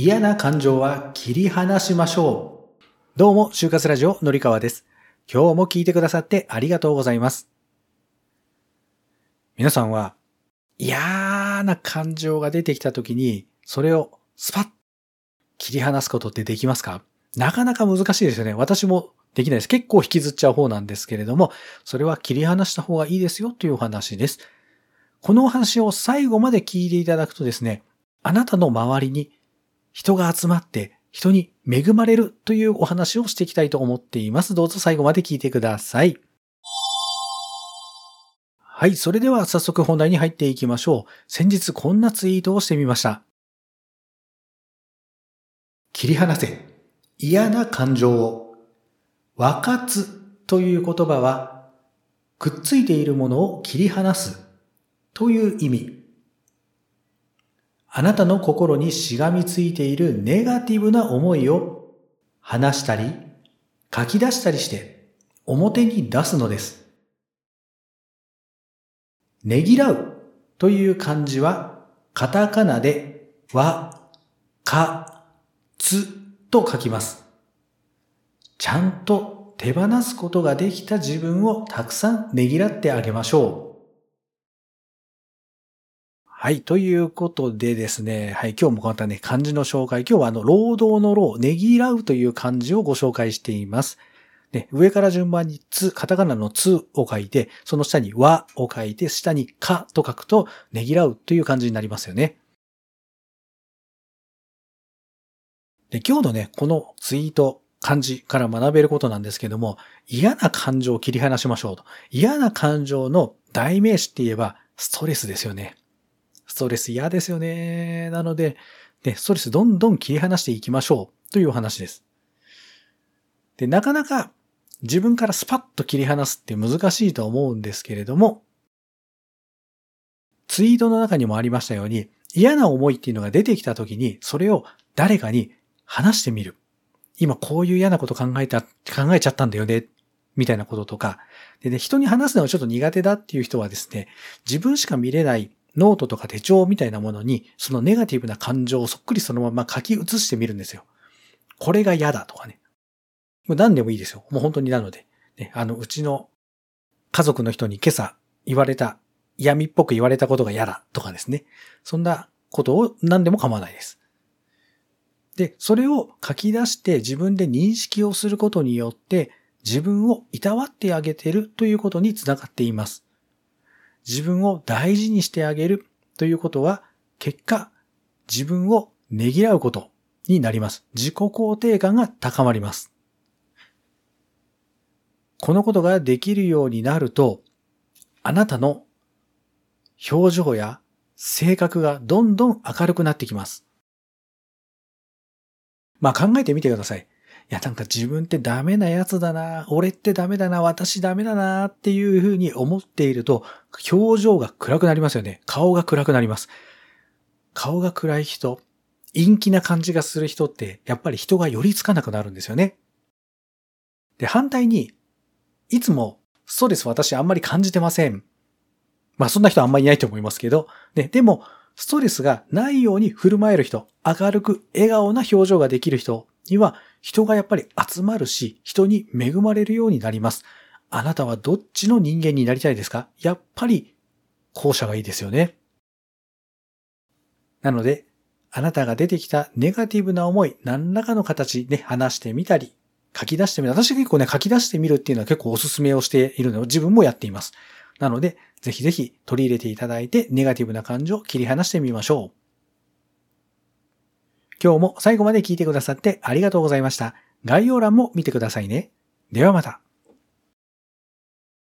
嫌な感情は切り離しましょう。どうも、就活ラジオのりかわです。今日も聞いてくださってありがとうございます。皆さんは嫌な感情が出てきた時に、それをスパッ切り離すことってできますか？なかなか難しいですよね。私もできないです。結構引きずっちゃう方なんですけれども、それは切り離した方がいいですよというお話です。このお話を最後まで聞いていただくとですね、あなたの周りに人が集まって人に恵まれるというお話をしていきたいと思っています。どうぞ最後まで聞いてください。はい。それでは早速本題に入っていきましょう。先日こんなツイートをしてみました。切り離せ。嫌な感情を。和活という言葉は、くっついているものを切り離すという意味。あなたの心にしがみついているネガティブな思いを話したり書き出したりして表に出すのです。ねぎらうという漢字はカタカナでわ、か、つと書きます。ちゃんと手放すことができた自分をたくさんねぎらってあげましょう。はい。ということでですね。はい。今日もまたね、漢字の紹介。今日はあの、労働の労、ねぎらうという漢字をご紹介しています。ね、上から順番につ、カタカナのつを書いて、その下にわを書いて、下にかと書くと、ねぎらうという漢字になりますよね。で、今日のね、このツイート、漢字から学べることなんですけども、嫌な感情を切り離しましょうと。嫌な感情の代名詞って言えば、ストレスですよね。ストレス嫌ですよね。なので、ね、ストレスどんどん切り離していきましょうというお話です。で、なかなか自分からスパッと切り離すって難しいと思うんですけれども、ツイートの中にもありましたように、嫌な思いっていうのが出てきた時に、それを誰かに話してみる。今こういう嫌なこと考えた、考えちゃったんだよね。みたいなこととか。でね、人に話すのがちょっと苦手だっていう人はですね、自分しか見れないノートとか手帳みたいなものに、そのネガティブな感情をそっくりそのまま書き写してみるんですよ。これが嫌だとかね。もう何でもいいですよ。もう本当になので。ね、あの、うちの家族の人に今朝言われた、闇っぽく言われたことが嫌だとかですね。そんなことを何でも構わないです。で、それを書き出して自分で認識をすることによって自分をいたわってあげてるということにつながっています。自分を大事にしてあげるということは、結果、自分をねぎらうことになります。自己肯定感が高まります。このことができるようになると、あなたの表情や性格がどんどん明るくなってきます。まあ考えてみてください。いや、なんか自分ってダメなやつだな、俺ってダメだな、私ダメだなっていうふうに思っていると、表情が暗くなりますよね。顔が暗くなります。顔が暗い人、陰気な感じがする人って、やっぱり人が寄りつかなくなるんですよね。で、反対に、いつもストレス私あんまり感じてません。まあそんな人あんまりいないと思いますけど、ね、でも、ストレスがないように振る舞える人、明るく笑顔な表情ができる人には人がやっぱり集まるし、人に恵まれるようになります。あなたはどっちの人間になりたいですか？やっぱり後者がいいですよね。なので、あなたが出てきたネガティブな思い、何らかの形で話してみたり、書き出してみる。私結構ね、書き出してみるっていうのは結構お勧めをしているのを自分もやっています。なので、ぜひぜひ取り入れていただいて、ネガティブな感情を切り離してみましょう。今日も最後まで聞いてくださってありがとうございました。概要欄も見てくださいね。ではまた。